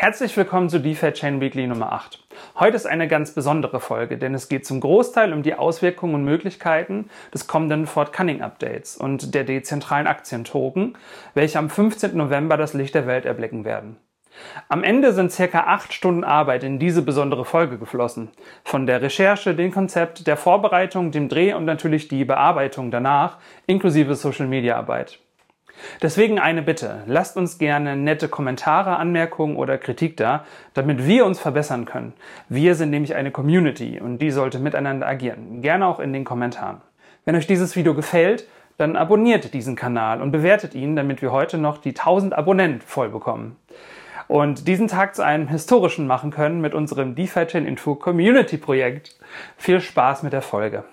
Herzlich willkommen zu DeFi Chain Weekly Nummer 8. Heute ist eine ganz besondere Folge, denn es geht zum Großteil um die Auswirkungen und Möglichkeiten des kommenden Fort Cunning Updates und der dezentralen Aktientoken, welche am 15. November das Licht der Welt erblicken werden. Am Ende sind circa acht Stunden Arbeit in diese besondere Folge geflossen. Von der Recherche, dem Konzept, der Vorbereitung, dem Dreh und natürlich die Bearbeitung danach, inklusive Social Media Arbeit. Deswegen eine Bitte. Lasst uns gerne nette Kommentare, Anmerkungen oder Kritik da, damit wir uns verbessern können. Wir sind nämlich eine Community und die sollte miteinander agieren. Gerne auch in den Kommentaren. Wenn euch dieses Video gefällt, dann abonniert diesen Kanal und bewertet ihn, damit wir heute noch die 1000 Abonnenten voll bekommen. Und diesen Tag zu einem historischen machen können mit unserem DeFi Chain Info Community Projekt. Viel Spaß mit der Folge.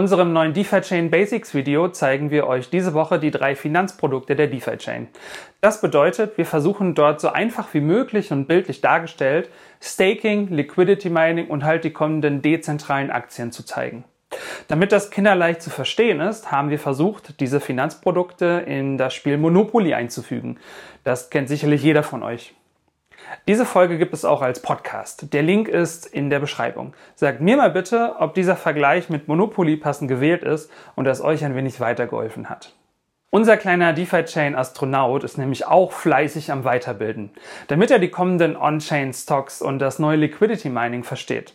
Unserem neuen DeFi Chain Basics Video zeigen wir euch diese Woche die drei Finanzprodukte der DeFi Chain. Das bedeutet, wir versuchen dort so einfach wie möglich und bildlich dargestellt Staking, Liquidity Mining und halt die kommenden dezentralen Aktien zu zeigen. Damit das kinderleicht zu verstehen ist, haben wir versucht, diese Finanzprodukte in das Spiel Monopoly einzufügen. Das kennt sicherlich jeder von euch. Diese Folge gibt es auch als Podcast. Der Link ist in der Beschreibung. Sagt mir mal bitte, ob dieser Vergleich mit Monopoly passend gewählt ist und es euch ein wenig weitergeholfen hat. Unser kleiner DeFi-Chain Astronaut ist nämlich auch fleißig am Weiterbilden, damit er die kommenden On-Chain-Stocks und das neue Liquidity Mining versteht.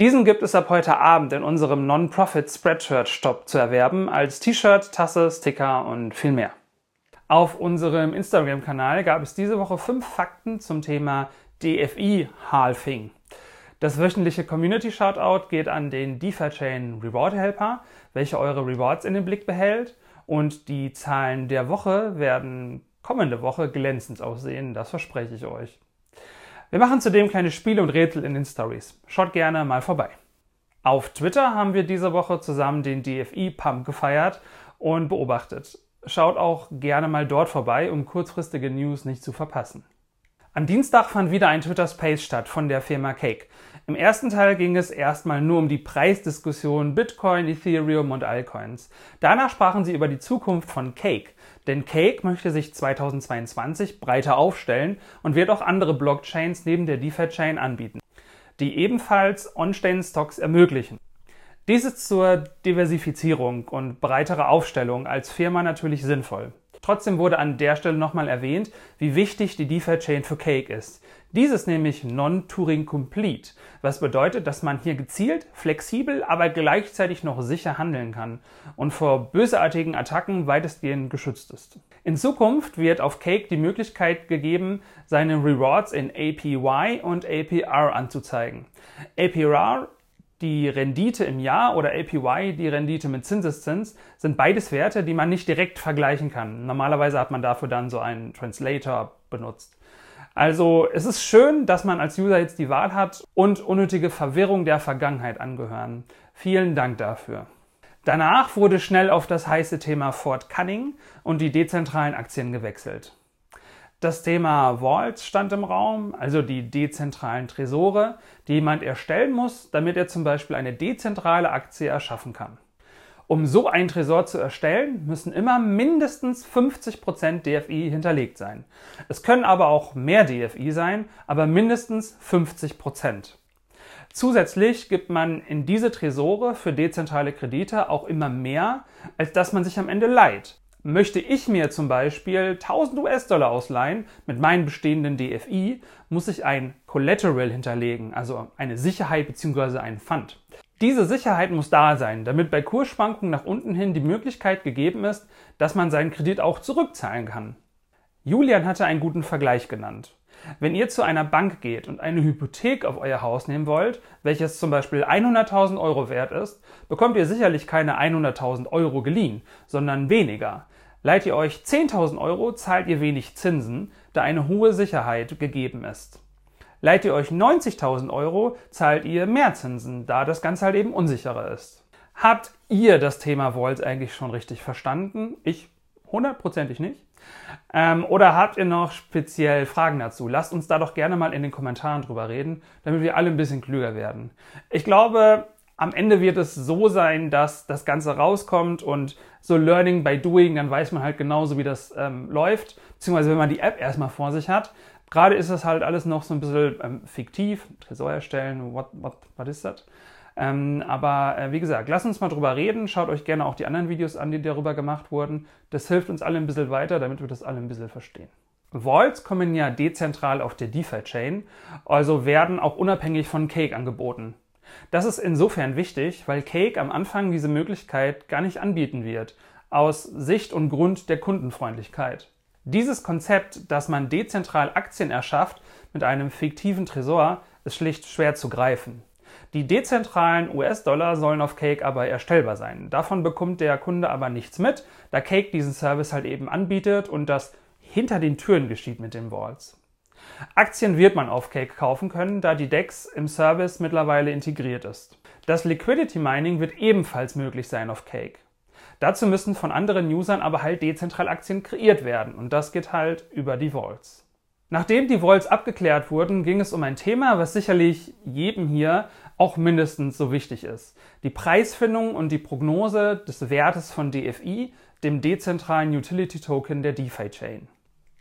Diesen gibt es ab heute Abend in unserem Non-Profit Spreadshirt Shop zu erwerben als T-Shirt, Tasse, Sticker und viel mehr. Auf unserem Instagram-Kanal gab es diese Woche fünf Fakten zum Thema DFI-Halving. Das wöchentliche Community-Shoutout geht an den DeFi-Chain Reward Helper, welcher eure Rewards in den Blick behält. Und die Zahlen der Woche werden kommende Woche glänzend aussehen, das verspreche ich euch. Wir machen zudem kleine Spiele und Rätsel in den Stories. Schaut gerne mal vorbei. Auf Twitter haben wir diese Woche zusammen den DFI-Pump gefeiert und beobachtet. Schaut auch gerne mal dort vorbei, um kurzfristige News nicht zu verpassen. Am Dienstag fand wieder ein Twitter Space statt von der Firma Cake. Im ersten Teil ging es erstmal nur um die Preisdiskussion Bitcoin, Ethereum und Altcoins. Danach sprachen sie über die Zukunft von Cake, denn Cake möchte sich 2022 breiter aufstellen und wird auch andere Blockchains neben der DeFi-Chain anbieten, die ebenfalls On-Chain-Stocks ermöglichen. Dies ist zur Diversifizierung und breitere Aufstellung als Firma natürlich sinnvoll. Trotzdem wurde an der Stelle nochmal erwähnt, wie wichtig die DeFi-Chain für Cake ist. Dies ist nämlich Non-Turing Complete, was bedeutet, dass man hier gezielt, flexibel, aber gleichzeitig noch sicher handeln kann und vor bösartigen Attacken weitestgehend geschützt ist. In Zukunft wird auf Cake die Möglichkeit gegeben, seine Rewards in APY und APR anzuzeigen. APR die Rendite im Jahr oder APY, die Rendite mit Zinseszins, sind beides Werte, die man nicht direkt vergleichen kann. Normalerweise hat man dafür dann so einen Translator benutzt. Also es ist schön, dass man als User jetzt die Wahl hat und unnötige Verwirrung der Vergangenheit angehören. Vielen Dank dafür. Danach wurde schnell auf das heiße Thema Fort Cunning und die dezentralen Aktien gewechselt. Das Thema Vaults stand im Raum, also die dezentralen Tresore, die jemand erstellen muss, damit er zum Beispiel eine dezentrale Aktie erschaffen kann. Um so ein Tresor zu erstellen, müssen immer mindestens 50% DFI hinterlegt sein. Es können aber auch mehr DFI sein, aber mindestens 50%. Zusätzlich gibt man in diese Tresore für dezentrale Kredite auch immer mehr, als dass man sich am Ende leiht. Möchte ich mir zum Beispiel 1000 US-Dollar ausleihen mit meinen bestehenden DFI, muss ich ein Collateral hinterlegen, also eine Sicherheit bzw. einen Fund. Diese Sicherheit muss da sein, damit bei Kursschwankungen nach unten hin die Möglichkeit gegeben ist, dass man seinen Kredit auch zurückzahlen kann. Julian hatte einen guten Vergleich genannt. Wenn ihr zu einer Bank geht und eine Hypothek auf euer Haus nehmen wollt, welches zum Beispiel 100.000 Euro wert ist, bekommt ihr sicherlich keine 100.000 Euro geliehen, sondern weniger. Leiht ihr euch 10.000 Euro, zahlt ihr wenig Zinsen, da eine hohe Sicherheit gegeben ist. Leiht ihr euch 90.000 Euro, zahlt ihr mehr Zinsen, da das Ganze halt eben unsicherer ist. Habt ihr das Thema Vaults eigentlich schon richtig verstanden? Ich hundertprozentig nicht. Ähm, oder habt ihr noch speziell Fragen dazu? Lasst uns da doch gerne mal in den Kommentaren drüber reden, damit wir alle ein bisschen klüger werden. Ich glaube, am Ende wird es so sein, dass das Ganze rauskommt und so Learning by Doing, dann weiß man halt genauso, wie das ähm, läuft, beziehungsweise wenn man die App erstmal vor sich hat. Gerade ist das halt alles noch so ein bisschen ähm, fiktiv, Tresor erstellen, what, what, what is that? Ähm, aber äh, wie gesagt, lasst uns mal drüber reden. Schaut euch gerne auch die anderen Videos an, die darüber gemacht wurden. Das hilft uns alle ein bisschen weiter, damit wir das alle ein bisschen verstehen. Vaults kommen ja dezentral auf der DeFi-Chain, also werden auch unabhängig von Cake angeboten. Das ist insofern wichtig, weil Cake am Anfang diese Möglichkeit gar nicht anbieten wird, aus Sicht und Grund der Kundenfreundlichkeit. Dieses Konzept, dass man dezentral Aktien erschafft mit einem fiktiven Tresor, ist schlicht schwer zu greifen. Die dezentralen US-Dollar sollen auf Cake aber erstellbar sein. Davon bekommt der Kunde aber nichts mit, da Cake diesen Service halt eben anbietet und das hinter den Türen geschieht mit den Walls. Aktien wird man auf Cake kaufen können, da die DEX im Service mittlerweile integriert ist. Das Liquidity Mining wird ebenfalls möglich sein auf Cake. Dazu müssen von anderen Usern aber halt dezentral Aktien kreiert werden und das geht halt über die Vaults. Nachdem die Vaults abgeklärt wurden, ging es um ein Thema, was sicherlich jedem hier auch mindestens so wichtig ist. Die Preisfindung und die Prognose des Wertes von DFI, dem dezentralen Utility Token der DeFi Chain.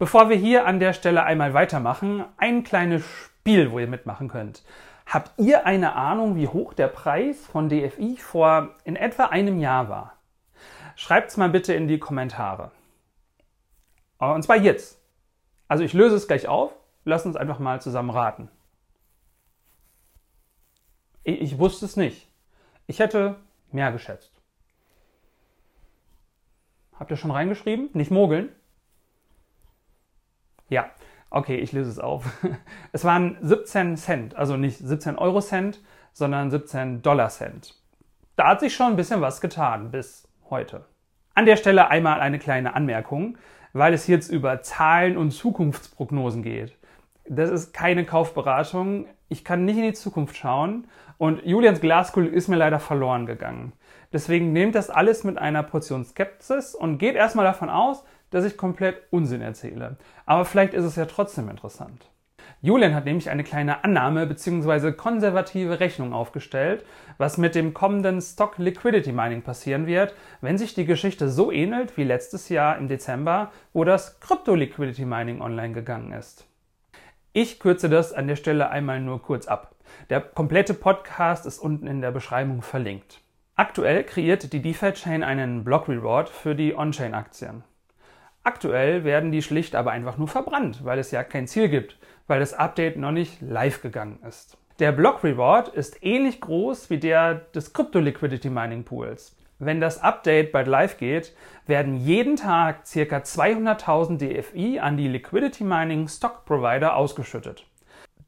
Bevor wir hier an der Stelle einmal weitermachen, ein kleines Spiel, wo ihr mitmachen könnt. Habt ihr eine Ahnung, wie hoch der Preis von DFI vor in etwa einem Jahr war? Schreibt's mal bitte in die Kommentare. Und zwar jetzt. Also ich löse es gleich auf. Lass uns einfach mal zusammen raten. Ich, ich wusste es nicht. Ich hätte mehr geschätzt. Habt ihr schon reingeschrieben? Nicht mogeln? Ja, okay, ich löse es auf. Es waren 17 Cent, also nicht 17 Euro Cent, sondern 17 Dollar Cent. Da hat sich schon ein bisschen was getan bis heute. An der Stelle einmal eine kleine Anmerkung weil es jetzt über Zahlen und Zukunftsprognosen geht. Das ist keine Kaufberatung. Ich kann nicht in die Zukunft schauen und Julians Glaskugel ist mir leider verloren gegangen. Deswegen nehmt das alles mit einer Portion Skepsis und geht erstmal davon aus, dass ich komplett Unsinn erzähle. Aber vielleicht ist es ja trotzdem interessant. Julian hat nämlich eine kleine Annahme bzw. konservative Rechnung aufgestellt, was mit dem kommenden Stock Liquidity Mining passieren wird, wenn sich die Geschichte so ähnelt wie letztes Jahr im Dezember, wo das Crypto Liquidity Mining online gegangen ist. Ich kürze das an der Stelle einmal nur kurz ab. Der komplette Podcast ist unten in der Beschreibung verlinkt. Aktuell kreiert die DeFi-Chain einen Block Reward für die On-Chain-Aktien. Aktuell werden die schlicht aber einfach nur verbrannt, weil es ja kein Ziel gibt weil das Update noch nicht live gegangen ist. Der Block Reward ist ähnlich groß wie der des Crypto Liquidity Mining Pools. Wenn das Update bald live geht, werden jeden Tag ca. 200.000 DFI an die Liquidity Mining Stock Provider ausgeschüttet.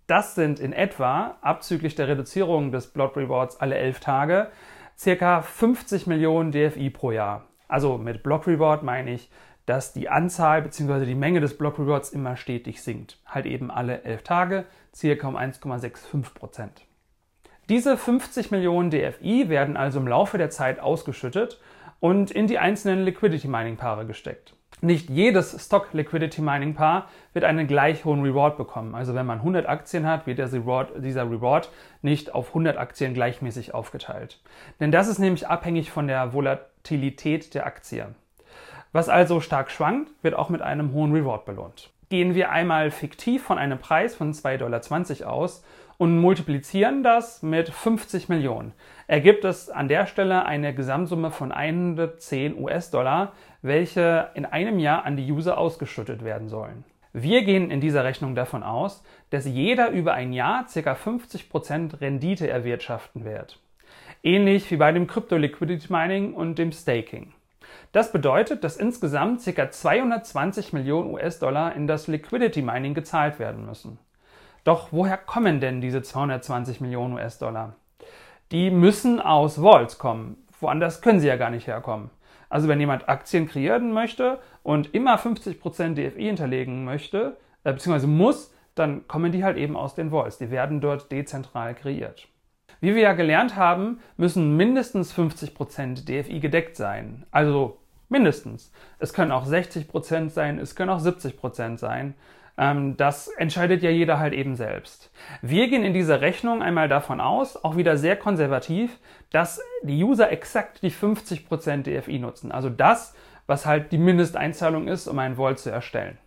Das sind in etwa, abzüglich der Reduzierung des Block Rewards alle 11 Tage, ca. 50 Millionen DFI pro Jahr. Also mit Block Reward meine ich dass die Anzahl bzw. die Menge des Block Rewards immer stetig sinkt. Halt eben alle 11 Tage, circa um 1,65 Prozent. Diese 50 Millionen DFI werden also im Laufe der Zeit ausgeschüttet und in die einzelnen Liquidity Mining Paare gesteckt. Nicht jedes Stock Liquidity Mining Paar wird einen gleich hohen Reward bekommen. Also wenn man 100 Aktien hat, wird Reward, dieser Reward nicht auf 100 Aktien gleichmäßig aufgeteilt. Denn das ist nämlich abhängig von der Volatilität der Aktie. Was also stark schwankt, wird auch mit einem hohen Reward belohnt. Gehen wir einmal fiktiv von einem Preis von 2,20 Dollar aus und multiplizieren das mit 50 Millionen, ergibt es an der Stelle eine Gesamtsumme von 110 US-Dollar, welche in einem Jahr an die User ausgeschüttet werden sollen. Wir gehen in dieser Rechnung davon aus, dass jeder über ein Jahr ca. 50% Rendite erwirtschaften wird. Ähnlich wie bei dem Crypto Liquidity Mining und dem Staking. Das bedeutet, dass insgesamt ca. 220 Millionen US-Dollar in das Liquidity Mining gezahlt werden müssen. Doch woher kommen denn diese 220 Millionen US-Dollar? Die müssen aus Vaults kommen. Woanders können sie ja gar nicht herkommen. Also wenn jemand Aktien kreieren möchte und immer 50% DFI hinterlegen möchte, äh, beziehungsweise muss, dann kommen die halt eben aus den Vaults. Die werden dort dezentral kreiert. Wie wir ja gelernt haben, müssen mindestens 50% DFI gedeckt sein. Also mindestens. Es können auch 60% sein, es können auch 70% sein. Ähm, das entscheidet ja jeder halt eben selbst. Wir gehen in dieser Rechnung einmal davon aus, auch wieder sehr konservativ, dass die User exakt die 50% DFI nutzen. Also das, was halt die Mindesteinzahlung ist, um einen Vault zu erstellen.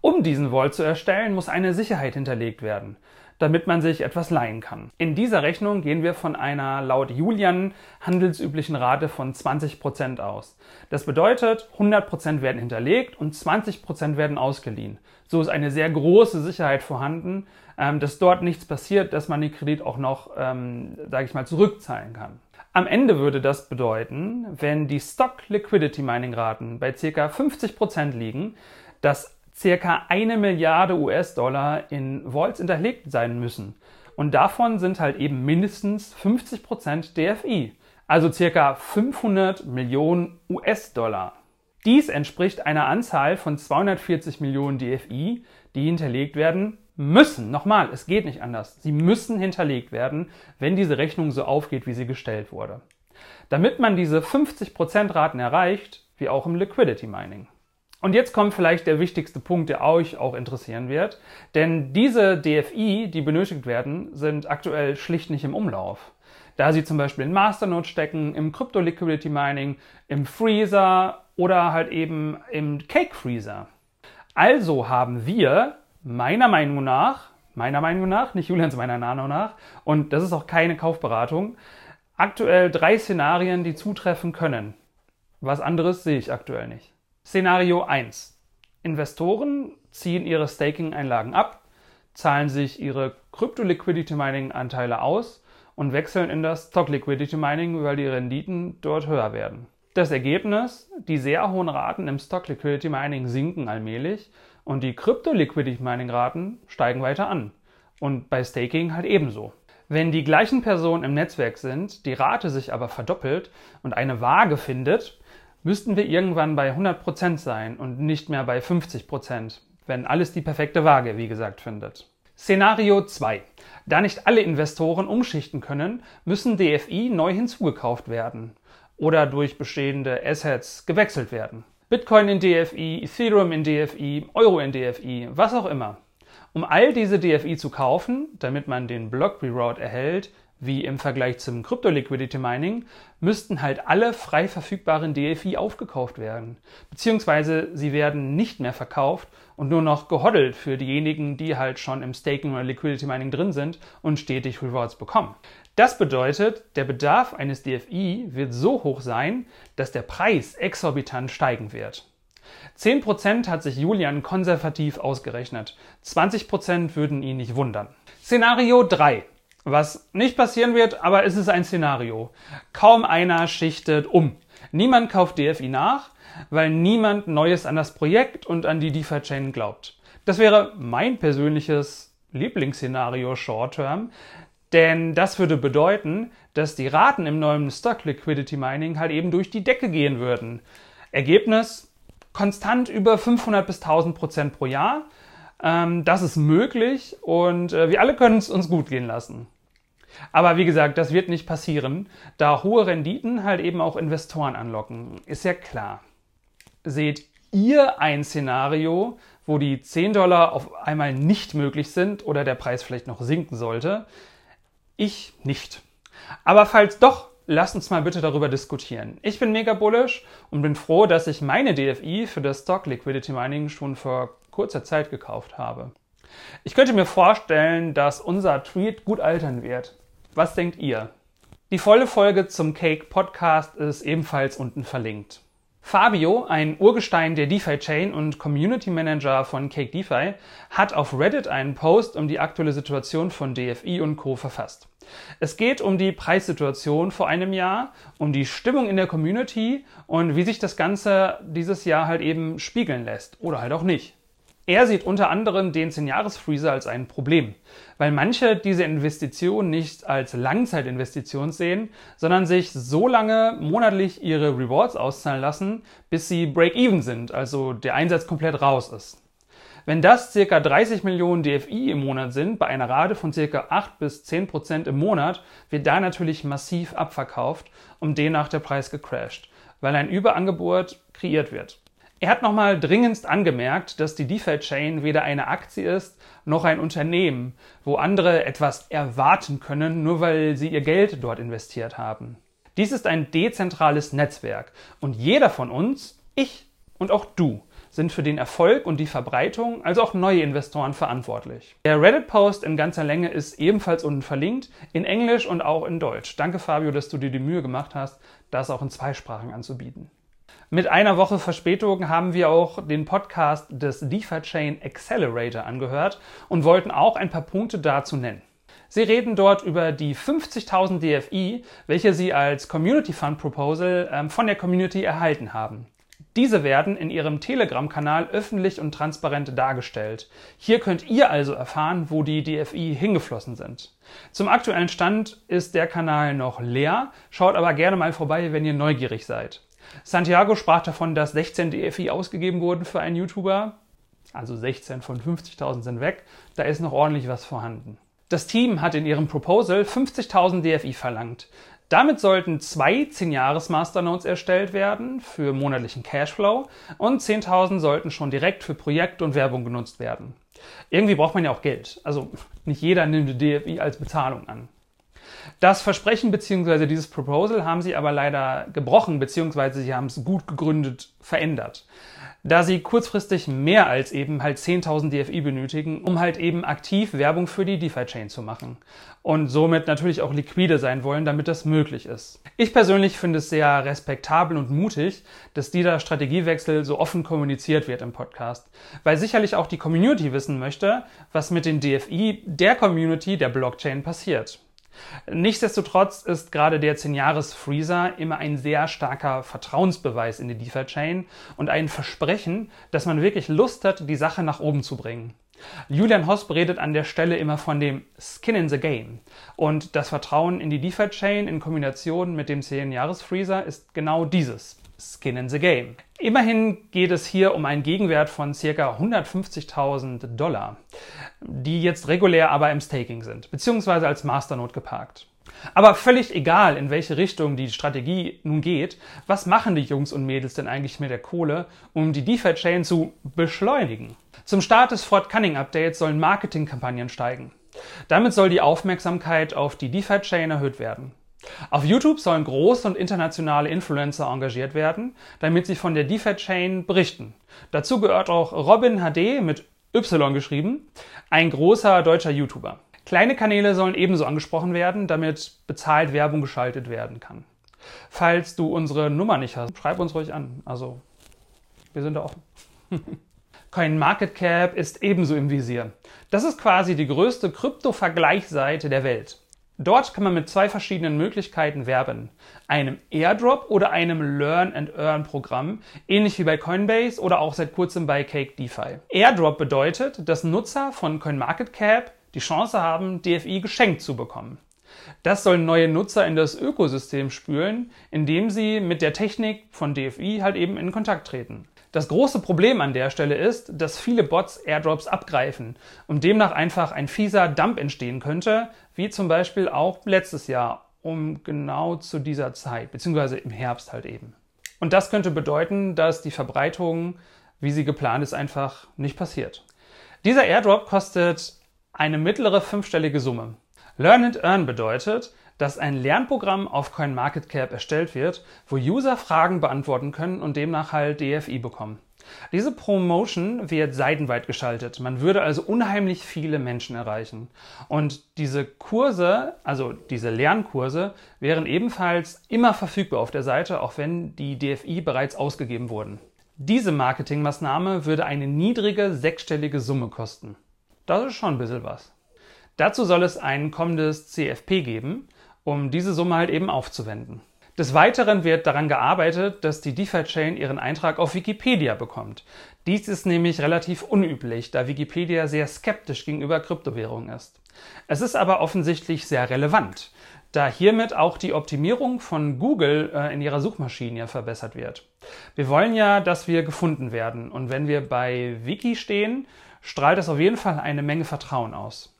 Um diesen Vault zu erstellen, muss eine Sicherheit hinterlegt werden, damit man sich etwas leihen kann. In dieser Rechnung gehen wir von einer laut Julian handelsüblichen Rate von 20% aus. Das bedeutet, 100% werden hinterlegt und 20% werden ausgeliehen. So ist eine sehr große Sicherheit vorhanden, ähm, dass dort nichts passiert, dass man den Kredit auch noch, ähm, sage ich mal, zurückzahlen kann. Am Ende würde das bedeuten, wenn die Stock Liquidity Mining Raten bei ca. 50% liegen, dass circa eine Milliarde US-Dollar in Vaults hinterlegt sein müssen. Und davon sind halt eben mindestens 50% DFI, also circa 500 Millionen US-Dollar. Dies entspricht einer Anzahl von 240 Millionen DFI, die hinterlegt werden müssen. Nochmal, es geht nicht anders. Sie müssen hinterlegt werden, wenn diese Rechnung so aufgeht, wie sie gestellt wurde. Damit man diese 50% Raten erreicht, wie auch im Liquidity Mining. Und jetzt kommt vielleicht der wichtigste Punkt, der euch auch interessieren wird. Denn diese DFI, die benötigt werden, sind aktuell schlicht nicht im Umlauf. Da sie zum Beispiel in Masternode stecken, im Crypto Liquidity Mining, im Freezer oder halt eben im Cake Freezer. Also haben wir meiner Meinung nach, meiner Meinung nach, nicht Julians meiner Meinung nach, und das ist auch keine Kaufberatung, aktuell drei Szenarien, die zutreffen können. Was anderes sehe ich aktuell nicht. Szenario 1. Investoren ziehen ihre Staking-Einlagen ab, zahlen sich ihre Crypto-Liquidity-Mining-Anteile aus und wechseln in das Stock-Liquidity-Mining, weil die Renditen dort höher werden. Das Ergebnis, die sehr hohen Raten im Stock-Liquidity-Mining sinken allmählich und die Crypto-Liquidity-Mining-Raten steigen weiter an. Und bei Staking halt ebenso. Wenn die gleichen Personen im Netzwerk sind, die Rate sich aber verdoppelt und eine Waage findet, müssten wir irgendwann bei 100% sein und nicht mehr bei 50%, wenn alles die perfekte Waage, wie gesagt, findet. Szenario 2. Da nicht alle Investoren umschichten können, müssen DFI neu hinzugekauft werden oder durch bestehende Assets gewechselt werden. Bitcoin in DFI, Ethereum in DFI, Euro in DFI, was auch immer. Um all diese DFI zu kaufen, damit man den Block Reward erhält, wie im Vergleich zum Crypto Liquidity Mining, müssten halt alle frei verfügbaren DFI aufgekauft werden. Beziehungsweise sie werden nicht mehr verkauft und nur noch gehoddelt für diejenigen, die halt schon im Staking oder Liquidity Mining drin sind und stetig Rewards bekommen. Das bedeutet, der Bedarf eines DFI wird so hoch sein, dass der Preis exorbitant steigen wird. 10% hat sich Julian konservativ ausgerechnet. 20% würden ihn nicht wundern. Szenario 3. Was nicht passieren wird, aber es ist ein Szenario. Kaum einer schichtet um. Niemand kauft DFI nach, weil niemand Neues an das Projekt und an die DeFi-Chain glaubt. Das wäre mein persönliches Lieblingsszenario Short Term, denn das würde bedeuten, dass die Raten im neuen Stock Liquidity Mining halt eben durch die Decke gehen würden. Ergebnis konstant über 500 bis 1000 Prozent pro Jahr. Ähm, das ist möglich und äh, wir alle können es uns gut gehen lassen. Aber wie gesagt, das wird nicht passieren, da hohe Renditen halt eben auch Investoren anlocken. Ist ja klar. Seht ihr ein Szenario, wo die 10 Dollar auf einmal nicht möglich sind oder der Preis vielleicht noch sinken sollte? Ich nicht. Aber falls doch, lasst uns mal bitte darüber diskutieren. Ich bin mega bullish und bin froh, dass ich meine DFI für das Stock Liquidity Mining schon vor kurzer Zeit gekauft habe. Ich könnte mir vorstellen, dass unser Tweet gut altern wird. Was denkt ihr? Die volle Folge zum Cake Podcast ist ebenfalls unten verlinkt. Fabio, ein Urgestein der DeFi-Chain und Community Manager von Cake DeFi, hat auf Reddit einen Post um die aktuelle Situation von DFI und Co. verfasst. Es geht um die Preissituation vor einem Jahr, um die Stimmung in der Community und wie sich das Ganze dieses Jahr halt eben spiegeln lässt oder halt auch nicht. Er sieht unter anderem den 10-Jahres-Freezer als ein Problem, weil manche diese Investition nicht als Langzeitinvestition sehen, sondern sich so lange monatlich ihre Rewards auszahlen lassen, bis sie Break-Even sind, also der Einsatz komplett raus ist. Wenn das circa 30 Millionen DFI im Monat sind, bei einer Rate von circa 8 bis 10 Prozent im Monat, wird da natürlich massiv abverkauft und demnach der Preis gecrashed, weil ein Überangebot kreiert wird. Er hat nochmal dringendst angemerkt, dass die DeFi-Chain weder eine Aktie ist noch ein Unternehmen, wo andere etwas erwarten können, nur weil sie ihr Geld dort investiert haben. Dies ist ein dezentrales Netzwerk und jeder von uns, ich und auch du, sind für den Erfolg und die Verbreitung, also auch neue Investoren verantwortlich. Der Reddit-Post in ganzer Länge ist ebenfalls unten verlinkt, in Englisch und auch in Deutsch. Danke Fabio, dass du dir die Mühe gemacht hast, das auch in zwei Sprachen anzubieten. Mit einer Woche Verspätung haben wir auch den Podcast des DeFi Chain Accelerator angehört und wollten auch ein paar Punkte dazu nennen. Sie reden dort über die 50.000 DFI, welche Sie als Community Fund Proposal ähm, von der Community erhalten haben. Diese werden in Ihrem Telegram-Kanal öffentlich und transparent dargestellt. Hier könnt ihr also erfahren, wo die DFI hingeflossen sind. Zum aktuellen Stand ist der Kanal noch leer, schaut aber gerne mal vorbei, wenn ihr neugierig seid. Santiago sprach davon, dass 16 DFI ausgegeben wurden für einen YouTuber. Also 16 von 50.000 sind weg. Da ist noch ordentlich was vorhanden. Das Team hat in ihrem Proposal 50.000 DFI verlangt. Damit sollten zwei 10-Jahres-Masternodes erstellt werden für monatlichen Cashflow und 10.000 sollten schon direkt für Projekte und Werbung genutzt werden. Irgendwie braucht man ja auch Geld. Also nicht jeder nimmt DFI als Bezahlung an. Das Versprechen bzw. dieses Proposal haben sie aber leider gebrochen bzw. sie haben es gut gegründet verändert. Da sie kurzfristig mehr als eben halt 10.000 DFI benötigen, um halt eben aktiv Werbung für die DeFi-Chain zu machen. Und somit natürlich auch liquide sein wollen, damit das möglich ist. Ich persönlich finde es sehr respektabel und mutig, dass dieser Strategiewechsel so offen kommuniziert wird im Podcast. Weil sicherlich auch die Community wissen möchte, was mit den DFI der Community der Blockchain passiert. Nichtsdestotrotz ist gerade der 10-Jahres-Freezer immer ein sehr starker Vertrauensbeweis in die DeFi-Chain und ein Versprechen, dass man wirklich Lust hat, die Sache nach oben zu bringen. Julian Hosp redet an der Stelle immer von dem Skin in the Game. Und das Vertrauen in die DeFi-Chain in Kombination mit dem 10-Jahres-Freezer ist genau dieses. Skin in the Game. Immerhin geht es hier um einen Gegenwert von ca. 150.000 Dollar, die jetzt regulär aber im Staking sind, beziehungsweise als Masternode geparkt. Aber völlig egal, in welche Richtung die Strategie nun geht, was machen die Jungs und Mädels denn eigentlich mit der Kohle, um die DeFi-Chain zu beschleunigen? Zum Start des Fort Cunning Updates sollen Marketingkampagnen steigen. Damit soll die Aufmerksamkeit auf die DeFi-Chain erhöht werden. Auf YouTube sollen große und internationale Influencer engagiert werden, damit sie von der DeFi-Chain berichten. Dazu gehört auch Robin HD mit Y geschrieben, ein großer deutscher YouTuber. Kleine Kanäle sollen ebenso angesprochen werden, damit bezahlt Werbung geschaltet werden kann. Falls du unsere Nummer nicht hast, schreib uns ruhig an. Also, wir sind da offen. CoinMarketCap ist ebenso im Visier. Das ist quasi die größte Krypto-Vergleichsseite der Welt. Dort kann man mit zwei verschiedenen Möglichkeiten werben. Einem Airdrop oder einem Learn and Earn Programm, ähnlich wie bei Coinbase oder auch seit kurzem bei Cake DeFi. Airdrop bedeutet, dass Nutzer von CoinMarketCap die Chance haben, DFI geschenkt zu bekommen. Das soll neue Nutzer in das Ökosystem spülen, indem sie mit der Technik von DFI halt eben in Kontakt treten. Das große Problem an der Stelle ist, dass viele Bots Airdrops abgreifen und demnach einfach ein fieser Dump entstehen könnte, wie zum Beispiel auch letztes Jahr um genau zu dieser Zeit, beziehungsweise im Herbst halt eben. Und das könnte bedeuten, dass die Verbreitung, wie sie geplant ist, einfach nicht passiert. Dieser Airdrop kostet eine mittlere fünfstellige Summe. Learn and Earn bedeutet, dass ein Lernprogramm auf CoinMarketCap erstellt wird, wo User Fragen beantworten können und demnach halt DFI bekommen. Diese Promotion wird seitenweit geschaltet. Man würde also unheimlich viele Menschen erreichen. Und diese Kurse, also diese Lernkurse, wären ebenfalls immer verfügbar auf der Seite, auch wenn die DFI bereits ausgegeben wurden. Diese Marketingmaßnahme würde eine niedrige sechsstellige Summe kosten. Das ist schon ein bisschen was. Dazu soll es ein kommendes CFP geben, um diese Summe halt eben aufzuwenden. Des Weiteren wird daran gearbeitet, dass die DeFi-Chain ihren Eintrag auf Wikipedia bekommt. Dies ist nämlich relativ unüblich, da Wikipedia sehr skeptisch gegenüber Kryptowährungen ist. Es ist aber offensichtlich sehr relevant, da hiermit auch die Optimierung von Google äh, in ihrer Suchmaschine verbessert wird. Wir wollen ja, dass wir gefunden werden und wenn wir bei Wiki stehen, strahlt das auf jeden Fall eine Menge Vertrauen aus.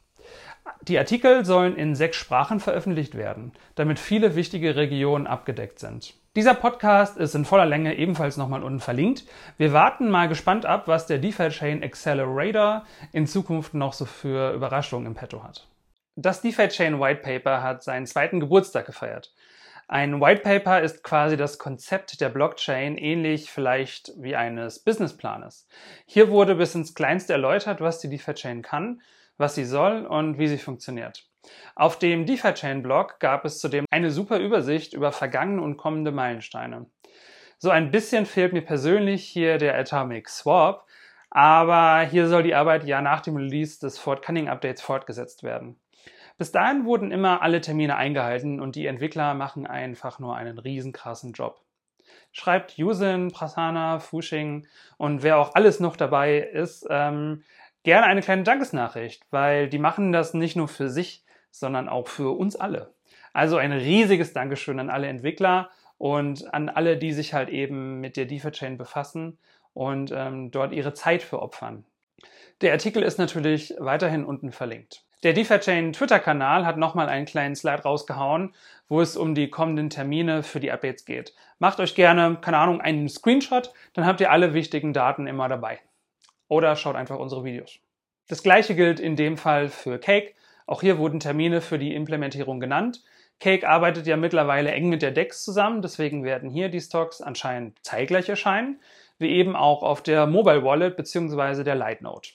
Die Artikel sollen in sechs Sprachen veröffentlicht werden, damit viele wichtige Regionen abgedeckt sind. Dieser Podcast ist in voller Länge ebenfalls nochmal unten verlinkt. Wir warten mal gespannt ab, was der DeFi Chain Accelerator in Zukunft noch so für Überraschungen im Petto hat. Das DeFi Chain White Paper hat seinen zweiten Geburtstag gefeiert. Ein White Paper ist quasi das Konzept der Blockchain, ähnlich vielleicht wie eines Businessplanes. Hier wurde bis ins Kleinste erläutert, was die DeFi Chain kann, was sie soll und wie sie funktioniert. Auf dem DeFi Chain Blog gab es zudem eine super Übersicht über vergangene und kommende Meilensteine. So ein bisschen fehlt mir persönlich hier der Atomic Swap, aber hier soll die Arbeit ja nach dem Release des Fort Cunning Updates fortgesetzt werden. Bis dahin wurden immer alle Termine eingehalten und die Entwickler machen einfach nur einen riesenkrassen Job. Schreibt Yusin, Prasanna, Fushing und wer auch alles noch dabei ist, ähm, gerne eine kleine Dankesnachricht, weil die machen das nicht nur für sich, sondern auch für uns alle. Also ein riesiges Dankeschön an alle Entwickler und an alle, die sich halt eben mit der DeFi-Chain befassen und ähm, dort ihre Zeit für opfern. Der Artikel ist natürlich weiterhin unten verlinkt. Der DeFi-Chain Twitter-Kanal hat nochmal einen kleinen Slide rausgehauen, wo es um die kommenden Termine für die Updates geht. Macht euch gerne, keine Ahnung, einen Screenshot, dann habt ihr alle wichtigen Daten immer dabei. Oder schaut einfach unsere Videos. Das gleiche gilt in dem Fall für Cake. Auch hier wurden Termine für die Implementierung genannt. Cake arbeitet ja mittlerweile eng mit der DEX zusammen, deswegen werden hier die Stocks anscheinend zeitgleich erscheinen, wie eben auch auf der Mobile Wallet bzw. der Lightnote.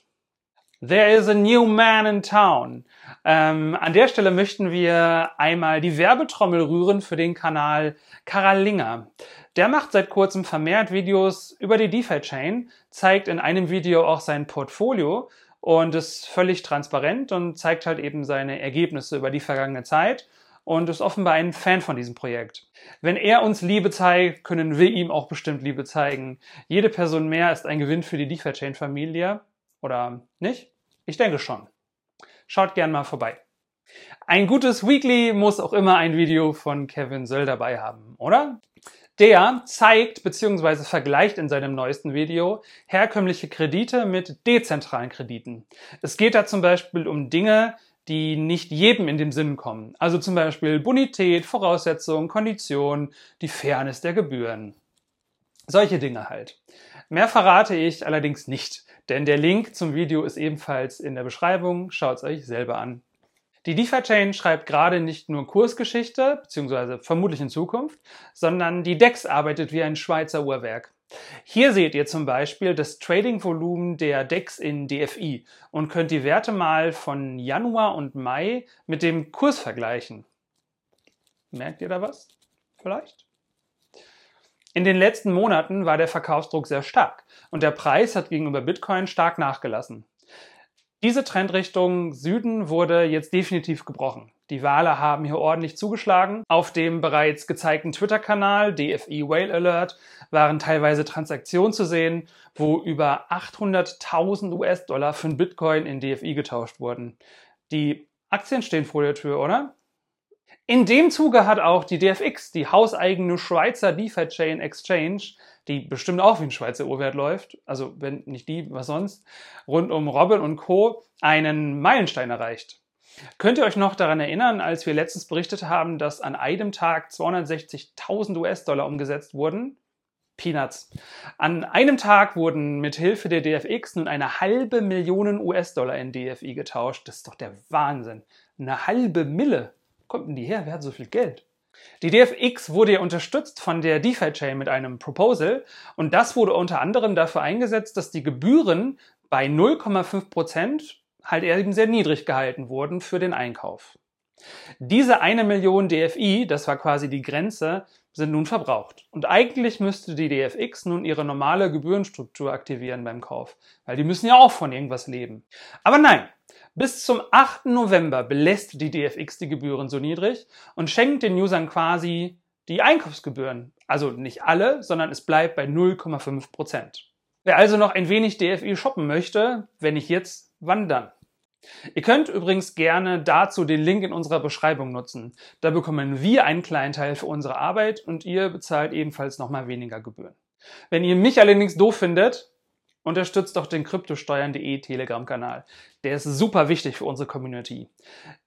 There is a new man in town. Ähm, an der Stelle möchten wir einmal die Werbetrommel rühren für den Kanal Karalinger. Der macht seit kurzem vermehrt Videos über die DeFi-Chain, zeigt in einem Video auch sein Portfolio und ist völlig transparent und zeigt halt eben seine Ergebnisse über die vergangene Zeit und ist offenbar ein Fan von diesem Projekt. Wenn er uns Liebe zeigt, können wir ihm auch bestimmt Liebe zeigen. Jede Person mehr ist ein Gewinn für die DeFi-Chain-Familie. Oder nicht? Ich denke schon. Schaut gern mal vorbei. Ein gutes Weekly muss auch immer ein Video von Kevin Söll dabei haben, oder? Der zeigt bzw. vergleicht in seinem neuesten Video herkömmliche Kredite mit dezentralen Krediten. Es geht da zum Beispiel um Dinge, die nicht jedem in den Sinn kommen. Also zum Beispiel Bonität, Voraussetzungen, Konditionen, die Fairness der Gebühren. Solche Dinge halt. Mehr verrate ich allerdings nicht. Denn der Link zum Video ist ebenfalls in der Beschreibung. Schaut es euch selber an. Die DeFi-Chain schreibt gerade nicht nur Kursgeschichte, beziehungsweise vermutlich in Zukunft, sondern die DEX arbeitet wie ein Schweizer Uhrwerk. Hier seht ihr zum Beispiel das Trading-Volumen der DEX in DFI und könnt die Werte mal von Januar und Mai mit dem Kurs vergleichen. Merkt ihr da was? Vielleicht? In den letzten Monaten war der Verkaufsdruck sehr stark und der Preis hat gegenüber Bitcoin stark nachgelassen. Diese Trendrichtung Süden wurde jetzt definitiv gebrochen. Die Wale haben hier ordentlich zugeschlagen. Auf dem bereits gezeigten Twitter-Kanal DFI Whale Alert waren teilweise Transaktionen zu sehen, wo über 800.000 US-Dollar für ein Bitcoin in DFI getauscht wurden. Die Aktien stehen vor der Tür, oder? In dem Zuge hat auch die DFX, die hauseigene Schweizer DeFi-Chain Exchange, die bestimmt auch wie ein Schweizer Uhrwert läuft, also wenn nicht die, was sonst, rund um Robin und Co. einen Meilenstein erreicht. Könnt ihr euch noch daran erinnern, als wir letztens berichtet haben, dass an einem Tag 260.000 US-Dollar umgesetzt wurden? Peanuts. An einem Tag wurden mit Hilfe der DFX nun eine halbe Million US-Dollar in DFI getauscht. Das ist doch der Wahnsinn. Eine halbe Mille kommt denn die her? Wer hat so viel Geld? Die DFX wurde ja unterstützt von der DeFi-Chain mit einem Proposal und das wurde unter anderem dafür eingesetzt, dass die Gebühren bei 0,5 Prozent halt eben sehr niedrig gehalten wurden für den Einkauf. Diese eine Million DFI, das war quasi die Grenze, sind nun verbraucht. Und eigentlich müsste die DFX nun ihre normale Gebührenstruktur aktivieren beim Kauf, weil die müssen ja auch von irgendwas leben. Aber nein, bis zum 8. November belässt die DFX die Gebühren so niedrig und schenkt den Usern quasi die Einkaufsgebühren. Also nicht alle, sondern es bleibt bei 0,5 Prozent. Wer also noch ein wenig DFI shoppen möchte, wenn nicht jetzt, wann dann? Ihr könnt übrigens gerne dazu den Link in unserer Beschreibung nutzen. Da bekommen wir einen kleinen Teil für unsere Arbeit und ihr bezahlt ebenfalls nochmal weniger Gebühren. Wenn ihr mich allerdings doof findet, unterstützt doch den kryptosteuern.de Telegram-Kanal. Der ist super wichtig für unsere Community.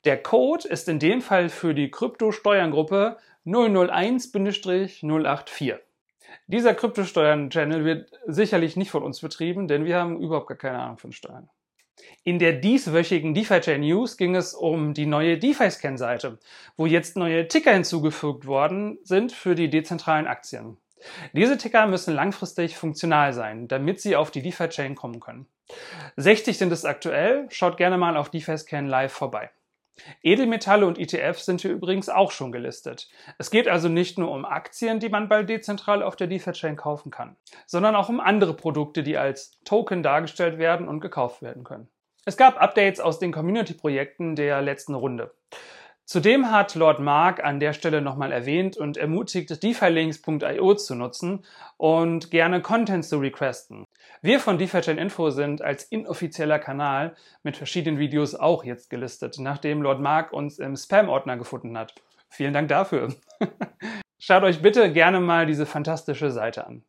Der Code ist in dem Fall für die Kryptosteuerngruppe 001-084. Dieser Kryptosteuern-Channel wird sicherlich nicht von uns betrieben, denn wir haben überhaupt gar keine Ahnung von Steuern. In der dieswöchigen DeFi-Chain News ging es um die neue DeFi-Scan-Seite, wo jetzt neue Ticker hinzugefügt worden sind für die dezentralen Aktien. Diese Ticker müssen langfristig funktional sein, damit sie auf die DeFi-Chain kommen können. 60 sind es aktuell, schaut gerne mal auf DeFi-Scan live vorbei. Edelmetalle und ETFs sind hier übrigens auch schon gelistet. Es geht also nicht nur um Aktien, die man bald dezentral auf der DeFi-Chain kaufen kann, sondern auch um andere Produkte, die als Token dargestellt werden und gekauft werden können. Es gab Updates aus den Community-Projekten der letzten Runde. Zudem hat Lord Mark an der Stelle nochmal erwähnt und ermutigt, DeFiLinks.io zu nutzen und gerne Content zu requesten. Wir von DeFi Info sind als inoffizieller Kanal mit verschiedenen Videos auch jetzt gelistet, nachdem Lord Mark uns im Spam-Ordner gefunden hat. Vielen Dank dafür. Schaut euch bitte gerne mal diese fantastische Seite an.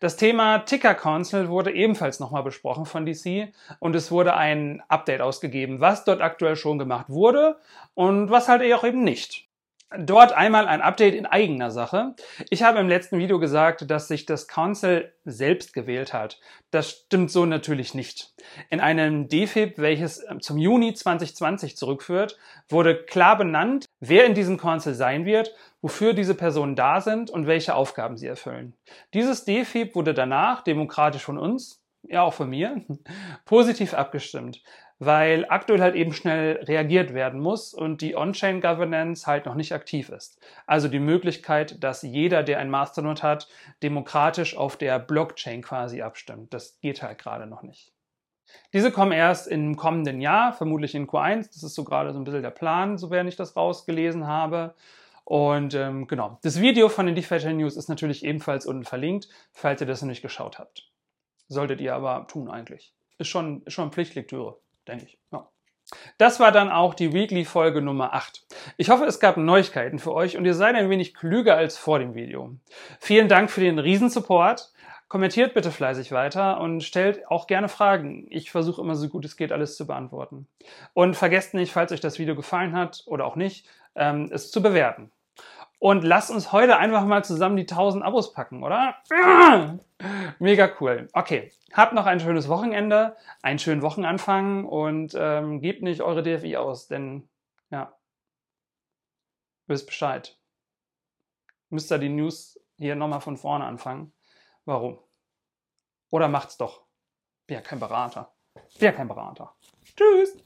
Das Thema Ticker Council wurde ebenfalls nochmal besprochen von DC und es wurde ein Update ausgegeben, was dort aktuell schon gemacht wurde und was halt auch eben nicht. Dort einmal ein Update in eigener Sache. Ich habe im letzten Video gesagt, dass sich das Council selbst gewählt hat. Das stimmt so natürlich nicht. In einem DFIB, welches zum Juni 2020 zurückführt, wurde klar benannt, wer in diesem Council sein wird, wofür diese Personen da sind und welche Aufgaben sie erfüllen. Dieses DFIB wurde danach demokratisch von uns, ja auch von mir, positiv abgestimmt weil aktuell halt eben schnell reagiert werden muss und die On-Chain Governance halt noch nicht aktiv ist. Also die Möglichkeit, dass jeder, der ein Masternode hat, demokratisch auf der Blockchain quasi abstimmt. Das geht halt gerade noch nicht. Diese kommen erst im kommenden Jahr, vermutlich in Q1. Das ist so gerade so ein bisschen der Plan, so während ich das rausgelesen habe. Und ähm, genau, das Video von den DeFi News ist natürlich ebenfalls unten verlinkt, falls ihr das noch nicht geschaut habt. Solltet ihr aber tun eigentlich. Ist schon, ist schon Pflichtlektüre denke ich. Ja. Das war dann auch die Weekly-Folge Nummer 8. Ich hoffe, es gab Neuigkeiten für euch und ihr seid ein wenig klüger als vor dem Video. Vielen Dank für den Riesensupport. Kommentiert bitte fleißig weiter und stellt auch gerne Fragen. Ich versuche immer so gut es geht, alles zu beantworten. Und vergesst nicht, falls euch das Video gefallen hat oder auch nicht, ähm, es zu bewerten. Und lasst uns heute einfach mal zusammen die 1000 Abos packen, oder? Mega cool. Okay, habt noch ein schönes Wochenende, einen schönen Wochenanfang und ähm, gebt nicht eure DFI aus, denn ja, wisst Bescheid. Müsst ihr die News hier nochmal von vorne anfangen. Warum? Oder macht's doch. Bin ja kein Berater. Bin ja kein Berater. Tschüss.